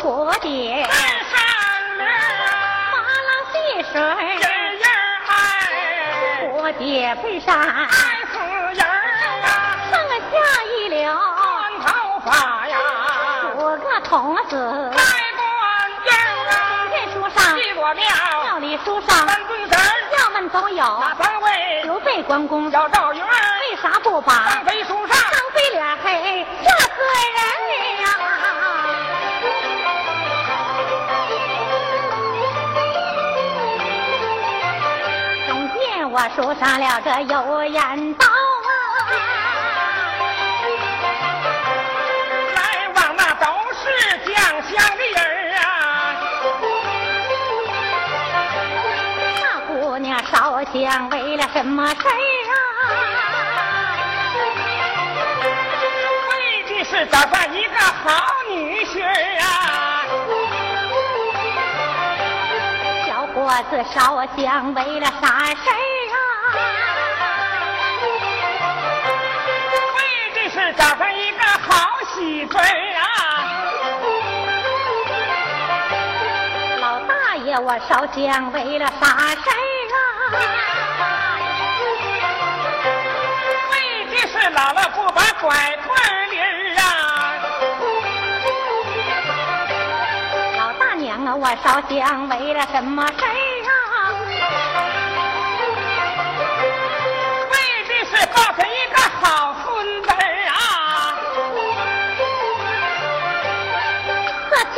蝴蝶，三三八浪戏水，人儿嗨，蝴蝶山，爱死人啊，剩下一了短头发呀，五个童子戴冠巾啊，这书上一朵，庙里书上三尊，都有，刘备、关公赵云，为啥不把张飞书上张飞脸黑，这个人呀。我手上了个油盐包啊。来往那都是讲香的人啊。大姑娘烧香为了什么事啊？为的是找到一个好女婿啊？小伙子烧香为了啥事找上一个好媳妇儿啊。老大爷我烧香为了啥事儿啊？为的是老了不把拐棍儿领啊。老大娘啊我烧香为了什么事儿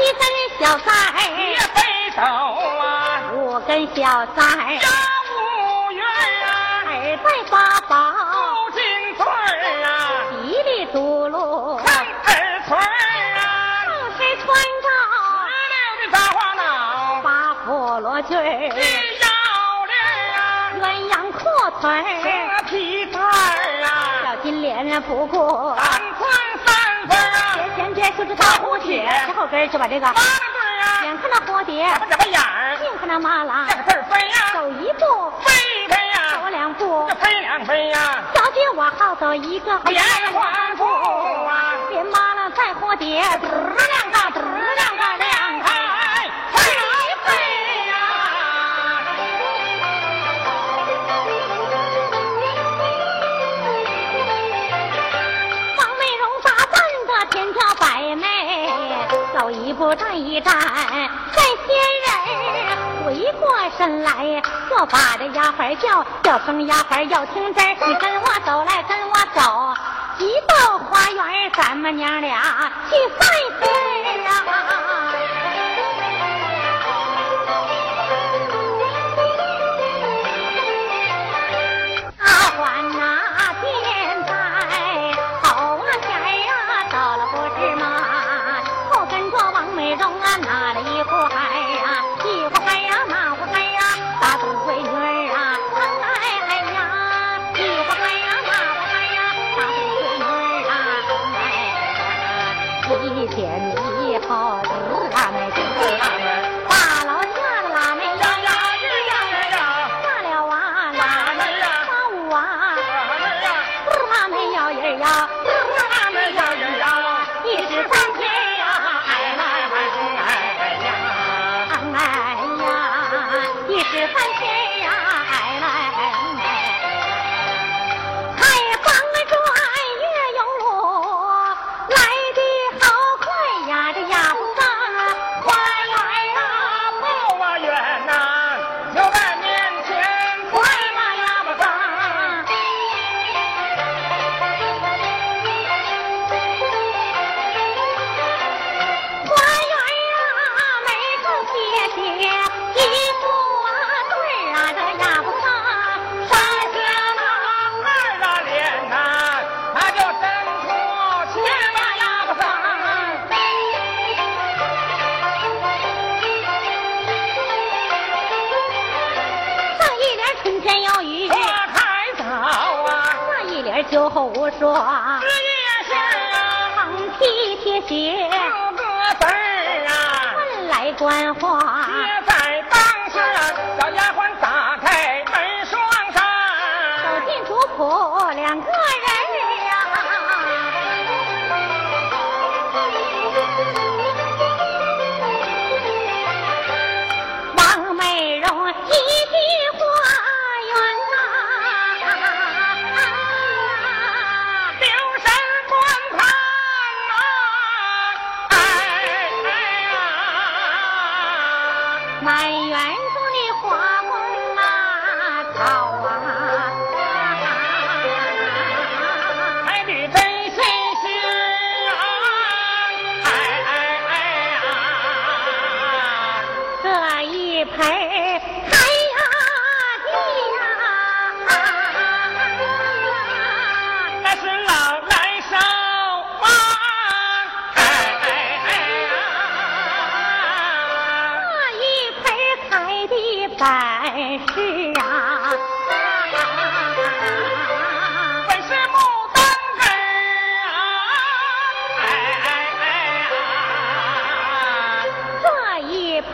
一根小杆儿别飞走啊五根小杆儿扎五元呀。耳背八宝。包金坠儿啊鼻里嘟噜上耳垂儿啊就是穿着。纯棉的大花袄八佛罗裙。儿腰链儿啊鸳鸯裤腿。儿皮带儿啊小金莲儿啊不过。大蝴蝶小后跟就把这个妈妈蹲眼看那蝴蝶眨巴眨巴眼儿。近看那妈啦这个字儿飞呀。走一步飞一飞呀。走两步飞两飞呀。小姐我好走一个连环步啊。连妈了再蝴蝶赶在仙人回过神来我把这丫鬟叫叫声丫鬟要听真你跟我走来跟我走一到花园咱们娘俩去散心儿啊天地好，子阿妹。枝叶上，提提鞋，四个字儿啊，问来观花。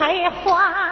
开花。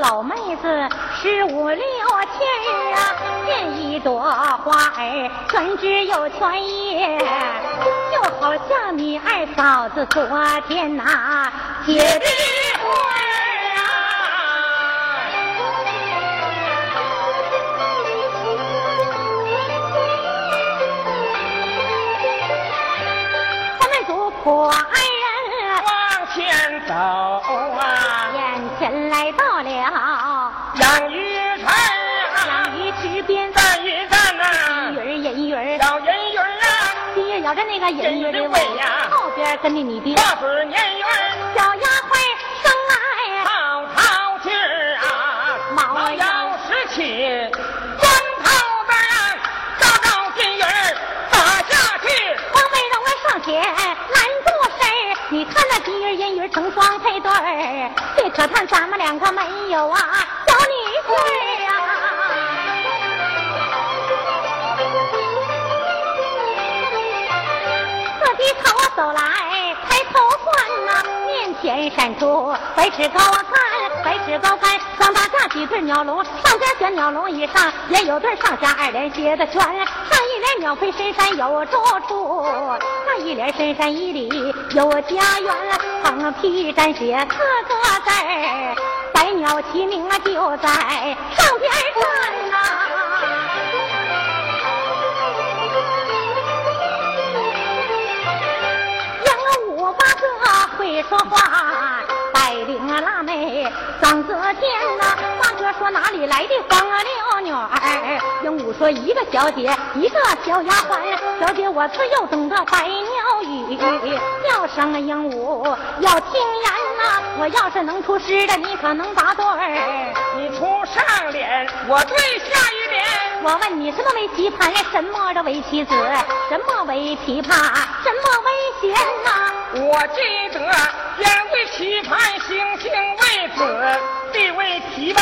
老妹子十五六七儿啊，见一朵花儿专枝又全叶，就好像你二嫂子昨天呐、结的个银鱼儿的尾银鱼儿的尾呀后边跟着你爹大嘴年鱼儿，小丫鬟生来好淘气儿啊，毛毛腰腰拾起，砖头子啊，照照金鱼儿打下去，黄梅荣啊上前拦住身儿，你看那金鱼银鱼成双配对儿，这可叹咱们两个没有啊小女婿儿啊。这低头走来，抬头观呐、面前闪出白尺高杆，白尺高杆，上大架几对鸟笼，上边悬鸟笼以上也有对上下二连接的圈，上一联鸟飞深山有住处，那一联深山一里有家园，横批沾写四个字，百鸟齐鸣啊就在上边站呐、会说话，带领啊辣妹嗓子尖呐。大哥说哪里来的黄六女儿？鹦鹉说一个小姐，一个小丫鬟。小姐我自幼懂得百鸟语，叫声啊鹦鹉要听言呐。我要是能出诗的，你可能答对儿。你出上联，我对下联。我问你什么为棋盘，什么的为棋子，什么为琵琶，什么为弦呐、我记得天为棋盘，星星为子，地为琵琶，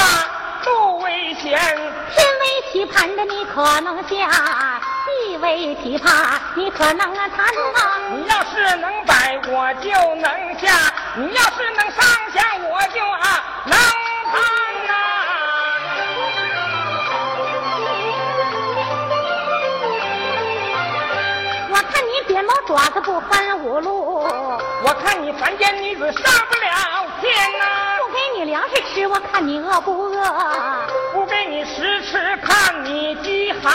路为弦。天为棋盘的你可能下，地为琵琶你可能啊弹啊。你要是能摆，我就能下；你要是能上下，我就啊能看你扁毛爪子不翻五路，我看你凡间女子上不了天呐、不给你粮食吃，我看你饿不饿？不给你食吃，看你饥寒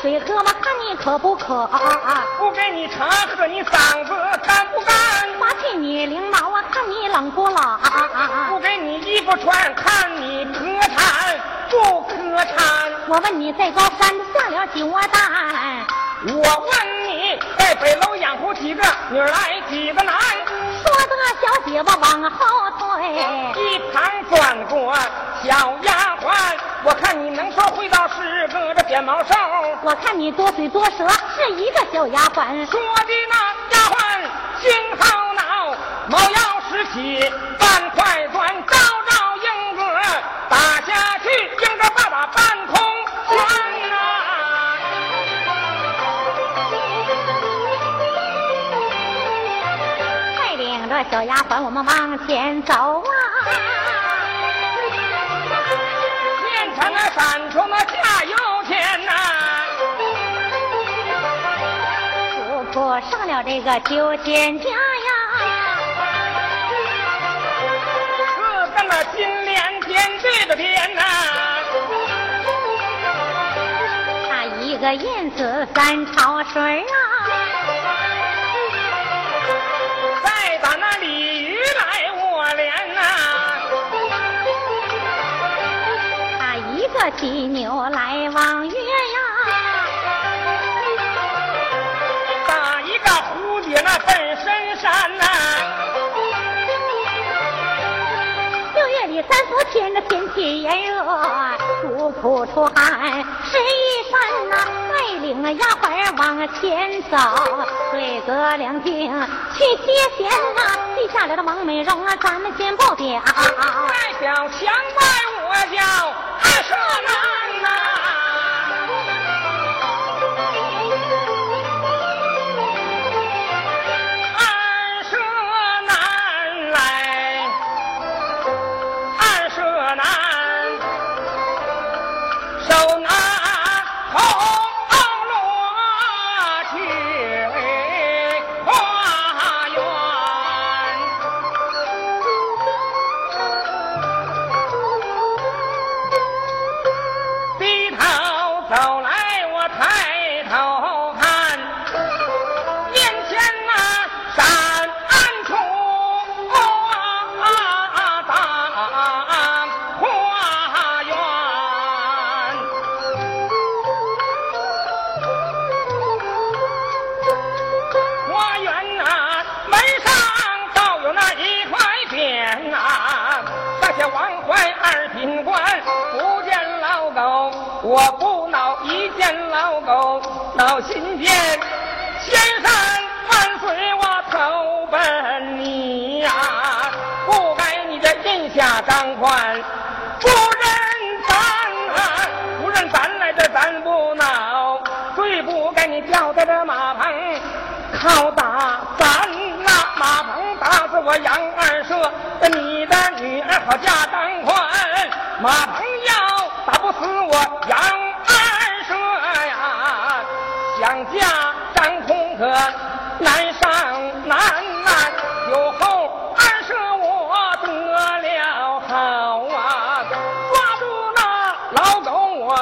水喝，我看你渴不渴？不给你茶喝，你嗓子干不干？我替你领毛，我看你冷不冷？不给你衣服穿，看你磕碜不磕碜。我问你在高山下了几窝蛋？我问你，在北楼养活几个女儿来几个男？说得小姐我往后退，一旁转过小丫鬟，我看你能说会道是个这扁毛兽。我看你多嘴多舌，是一个小丫鬟。说的那丫鬟心好恼，猫腰拾起小丫鬟，我们往前走啊。面前那闪出那下油钱呐、主仆上了这个九仙家呀，四个那金莲点缀的天呐、那一个燕子三潮水啊，他一个犀牛来望月呀，打一个蝴蝶那奔深山呐、六月里三伏天的天气炎热，主仆出汗湿衣衫呐，带领了丫鬟往前走，对个两听去接贤啊！下来的王美容啊，咱们先报掉。外表强败，我叫二舍男呐。狗，恼心间。千山万水我投奔你呀、不该你这印下张宽，不认咱啊，不认咱来这咱不恼，最不该你吊在这马棚。靠打咱那马棚打死我杨二舍，你的女儿好嫁张宽，马棚要打不死我杨难难，有后二舍我得了好啊，抓住那老狗我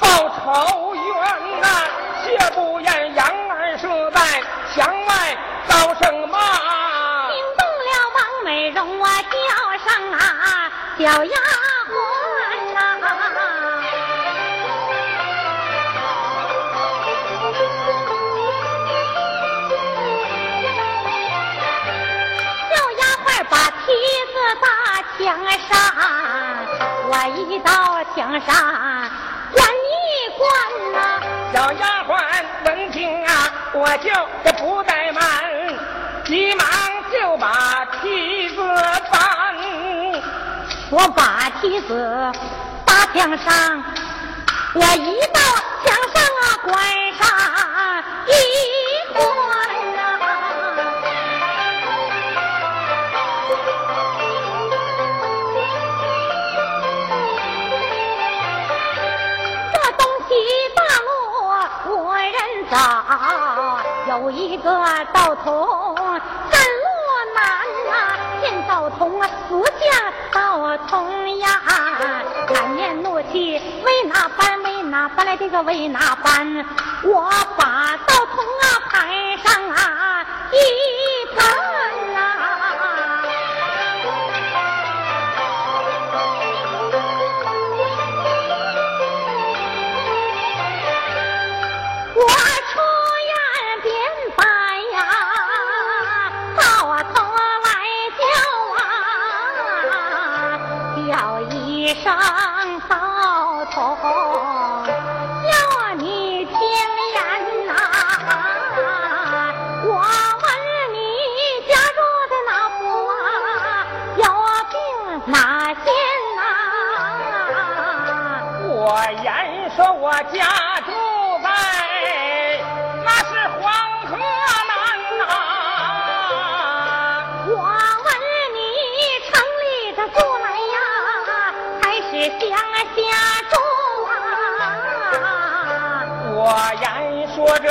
报仇冤呐、切不言杨二舍在墙外高声骂。惊动了王美荣啊，叫上啊小丫墙上，我一到墙上关一关呐、小丫鬟闻听啊，我就这不怠慢，急忙就把梯子搬。我把梯子搭墙上，我一到墙上啊关上一关一个道童山路难呐、见道童啊死下道童呀，满面怒气为哪般为哪般来这个为哪般，我把道童啊排上啊一家住在那是黄河南呐、我问你城里这住来呀，还是乡下住啊？我言说这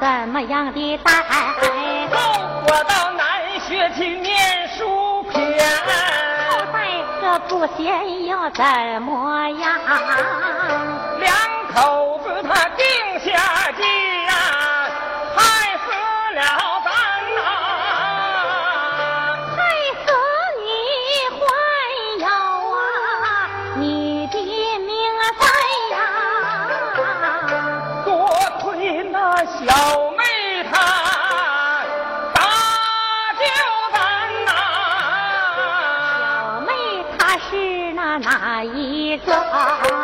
怎么样的待？我到南学去念书篇。好在这不贤又怎么样？两口子他定下计小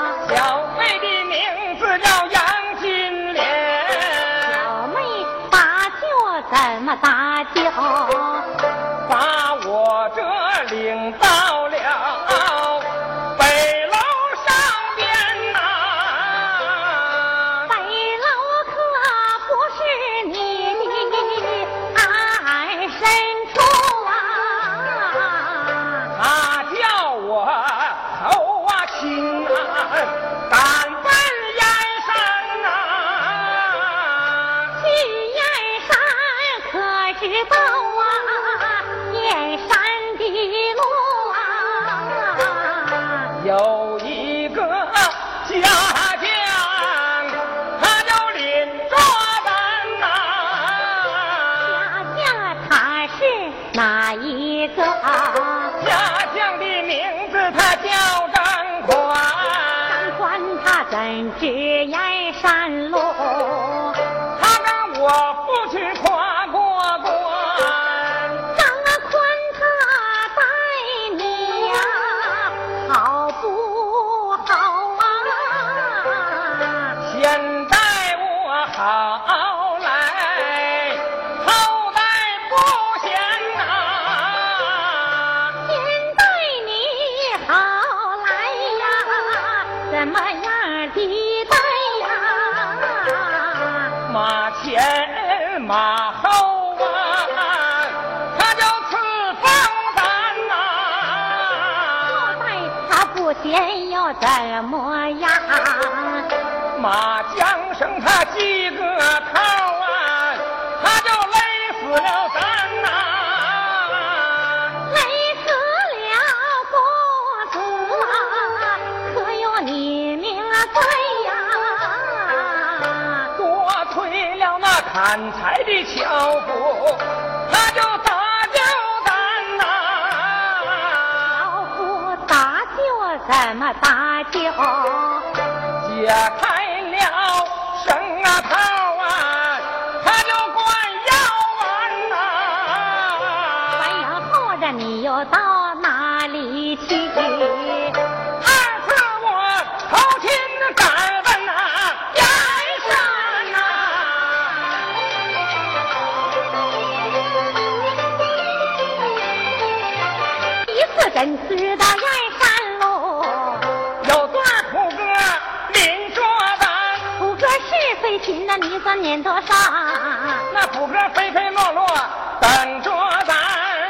前马后啊，他就赐封咱呐。后代他不嫌又怎么样？马缰绳他系个套啊，他就勒死了砍柴的樵夫，他就打救咱呐。樵夫打救怎么打救？解开了绳啊套啊，他就灌腰丸呐。关腰后着你又到歌是非亲那你算念多少？那苦歌飞飞落落等着咱。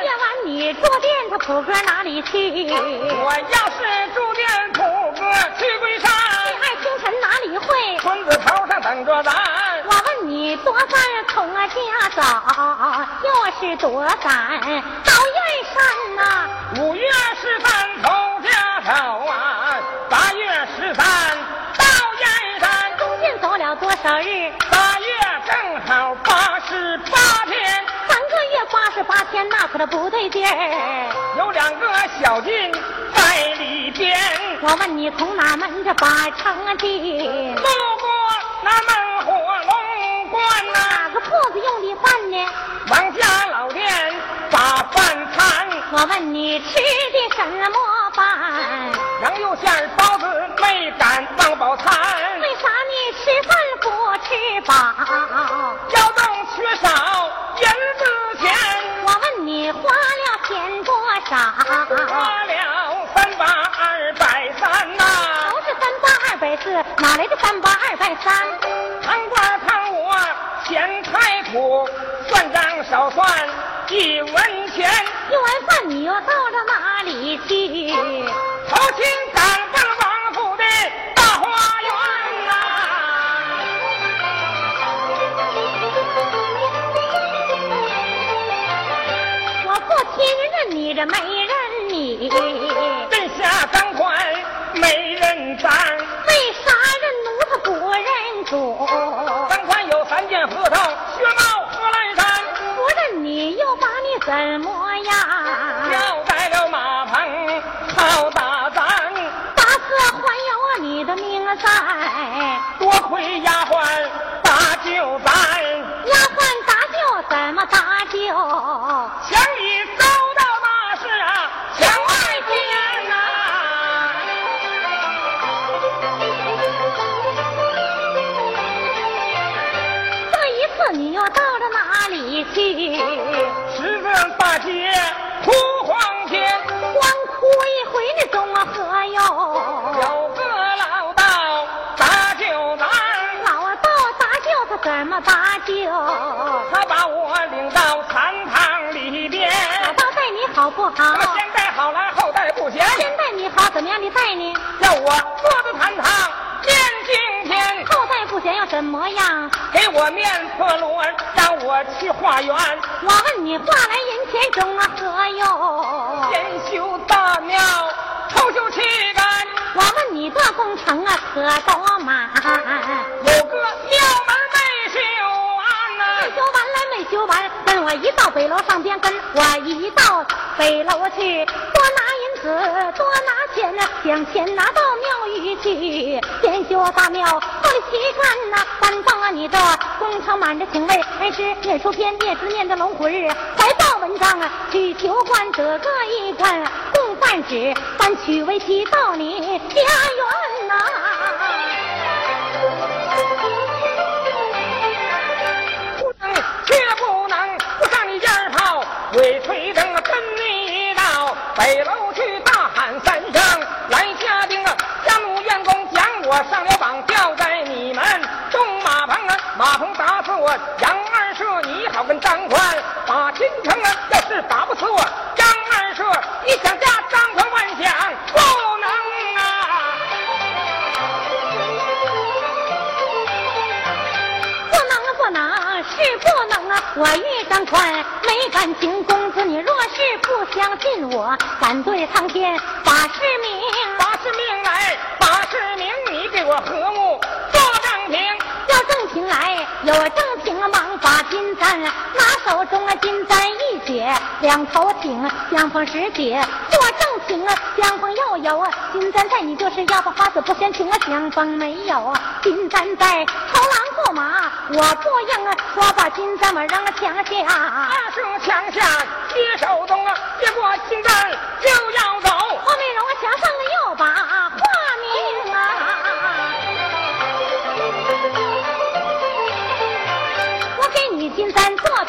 夜晚你住店，他苦歌哪里去？我要是住店，苦歌去归山。你爱清晨哪里会？村子头上等着咱。我问你多咱从家走，又是多赶到燕山呐？五月十三从家走啊，少日，八月正好八十八天，三个月八十八天，那可都不对劲儿。有两个小进在里边，我问你从哪门子把成进？路过那门火龙关、哪个铺子用的饭呢？王家老店把饭餐。我问你吃的什么？饭？羊肉馅包子没敢忘饱餐。为啥你吃饭不吃饱？腰中缺少银子钱。我问你花了钱多少？花了三八二百三呐。都是三八二百四，哪来的三八二百三？看官看我钱太苦，算账少算一文钱。一碗饭你又到了哪里去？头亲赶奔王府的大花园呐、我不亲认你这没认你，认下当官没人当，三件合同，薛茂贺兰山，不认你又把你怎么样？交代了马棚好打仗，打死还有啊你的命在，多亏丫鬟打救咱，丫鬟打救怎么打救？哪里去？十字大街哭黄天，光哭一回你中啊何有？有个老道搭救咱，老道搭救他怎么搭救？他把我领到禅堂里边，老道待你好不好？先待好来，后带不嫌，先待你好，怎么样你待你？要我坐在禅堂不想要怎么样？给我面色罗，让我去化缘，我问你，化来人前中啊何用？先修大庙，后修旗杆，我问你，这工程啊可多忙？有个修完？跟我一到北楼上边，跟我一到北楼去，多拿银子，多拿钱呐，将钱拿到庙宇去，先修大庙，后来旗杆呐，担当啊你这工程满着请位，还是念书篇，念诗念的龙虎日，怀抱文章啊，去求官得个一官，共犯旨，但取为妻到你家园呐、北楼去大喊三声，来家丁啊，家奴员工讲我上了手中啊，金簪一解，两头挺，相逢时节。做正情啊，相逢又有啊，金簪在你就是要把花子不嫌情啊，相逢没有啊，金簪在头狼过马，我不应啊，我把金簪我扔墙下。二叔墙下接手中啊，接过金簪就要走。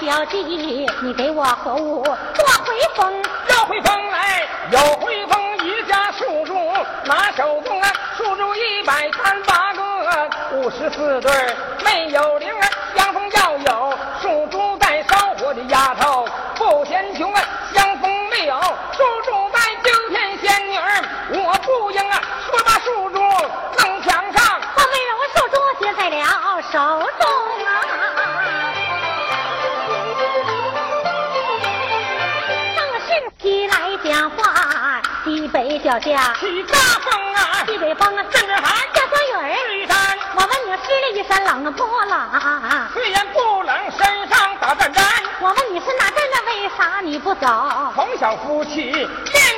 簪做标记，你给我何物做回风？要回风来，有回风一家数中，拿手中啊数中一百三八个，五十四对没有零啊，相逢要有西北脚下，起大风啊，西北风啊，阵阵寒，下酸雨儿。是一山。我问你，湿了一身冷不冷？虽然不冷，身上打战战。我问你是哪阵的，为啥你不走？从小夫妻练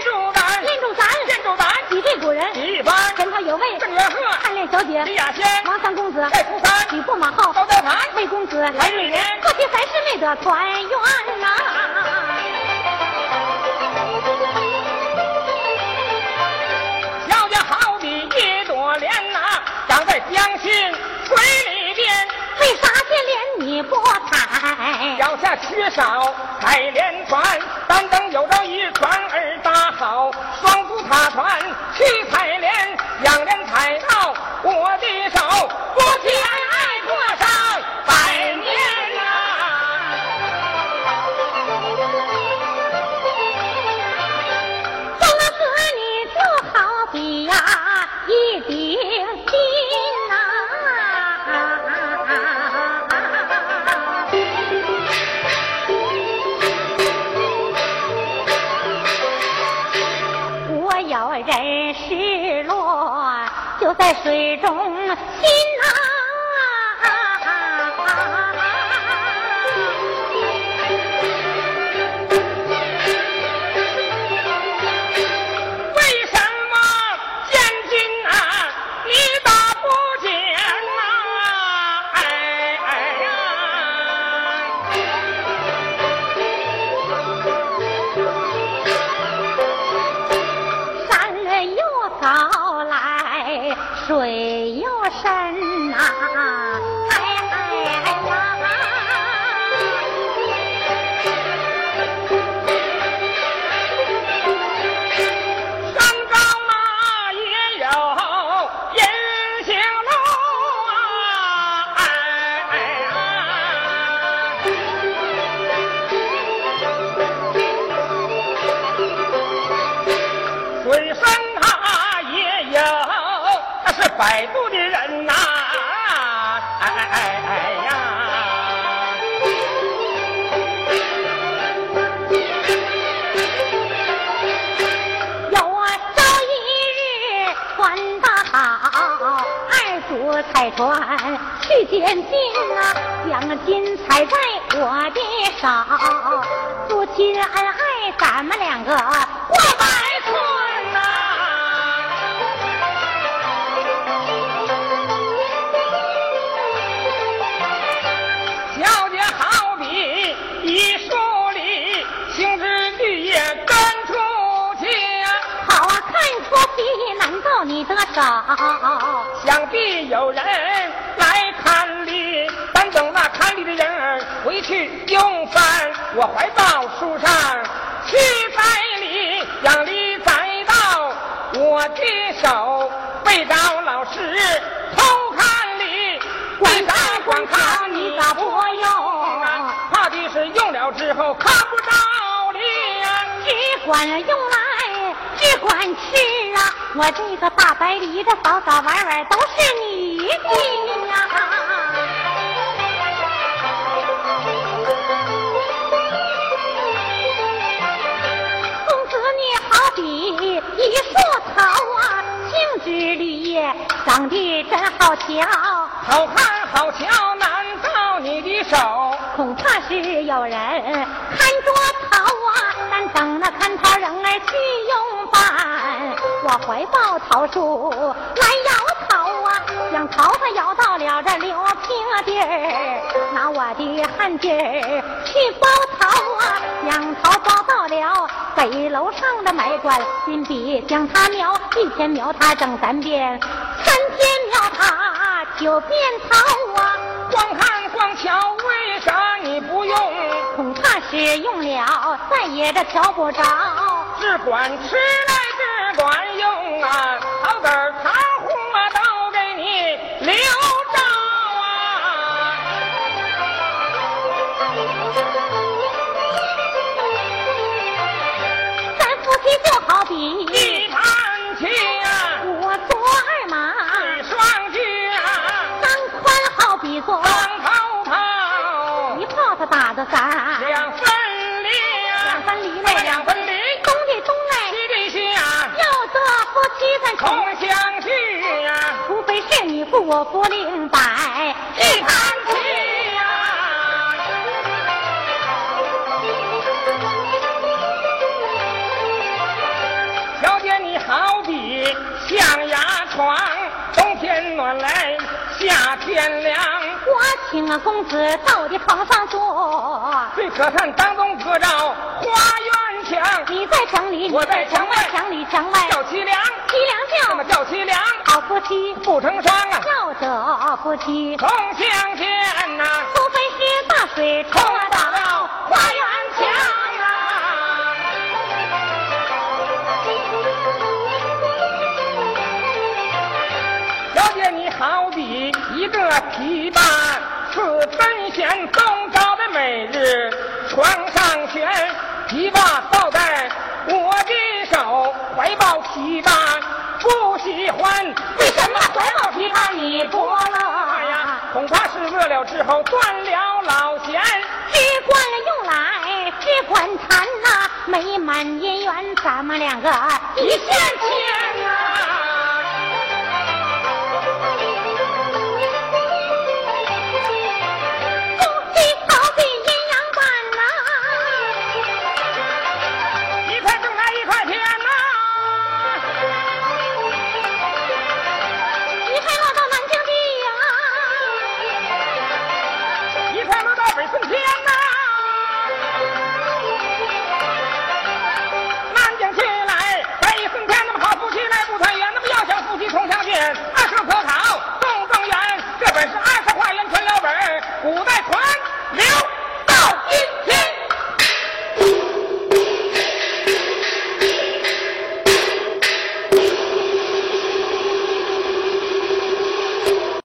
住胆，练住咱，练住咱。几对古人，一般前头有位郑元鹤、暗恋小姐李雅仙、王三公子，戴福山、吕布马后高德盘、魏公子，来瑞莲。过去三世没得团圆呐、在江心水里边，为啥见莲你不采？脚下缺少采莲船，单等有朝一船儿搭好，双足踏船去采莲，两莲采到我的手，在水中主彩船去捡金呐、将金踩在我的手，夫妻恩爱，咱们两个过百春呐、小姐好比一树梨，青枝绿叶根出去。好啊，看出皮，难道你得手？想必有人来看理，但等那看理的人儿回去用饭，我怀抱书上去栽理，让理栽到我的手，背着老师偷看理，观为啥看观光看看你你咋不用啊？怕的是用了之后看不着理呀、只管用来，只管吃啊！我这个大白梨的早早晚晚都是你的呀！公子你好比一树桃啊，杏枝绿叶长得真好瞧。好看好瞧，难到你的手。恐怕是有人看看桃人儿去用饭。我怀抱桃树来摇桃啊，将桃子摇到了这六平地儿，拿我的汗劲儿去包桃啊，将桃包到了北楼上的买官，金笔将它描，一天描它整三遍，三天描它九遍桃啊。光看光瞧，为啥你不用？恐怕是用了，再也这瞧不着。只管吃来只管用啊，好点儿糖糊啊都给你留着啊。咱夫妻就好比一盘棋啊，我做二马，你双举啊，三宽好比做两分离呀，两分离嘞，两分离，东的东哎，西的西呀，要做夫妻咱同，相聚呀，除非是你负我不另摆一盘棋呀。小姐，你好比象牙床，冬天暖来，夏天凉。我请了公子到的床上坐，最可叹当中隔着花园墙，你在墙里，我在墙外。墙里墙外，叫凄凉，凄凉叫。那么叫凄凉，好夫妻，不成双啊，要得夫妻，同相见呐，除非是大水冲冲了大打了花园一个琵琶，似本县东朝的每日，床上悬，琵琶抱在我的手，怀抱琵琶不喜欢，为什么怀抱琵琶你不乐呀？恐怕是饿了之后断了老弦。只管用来，只管弹呐、美满姻缘，咱们两个一线牵。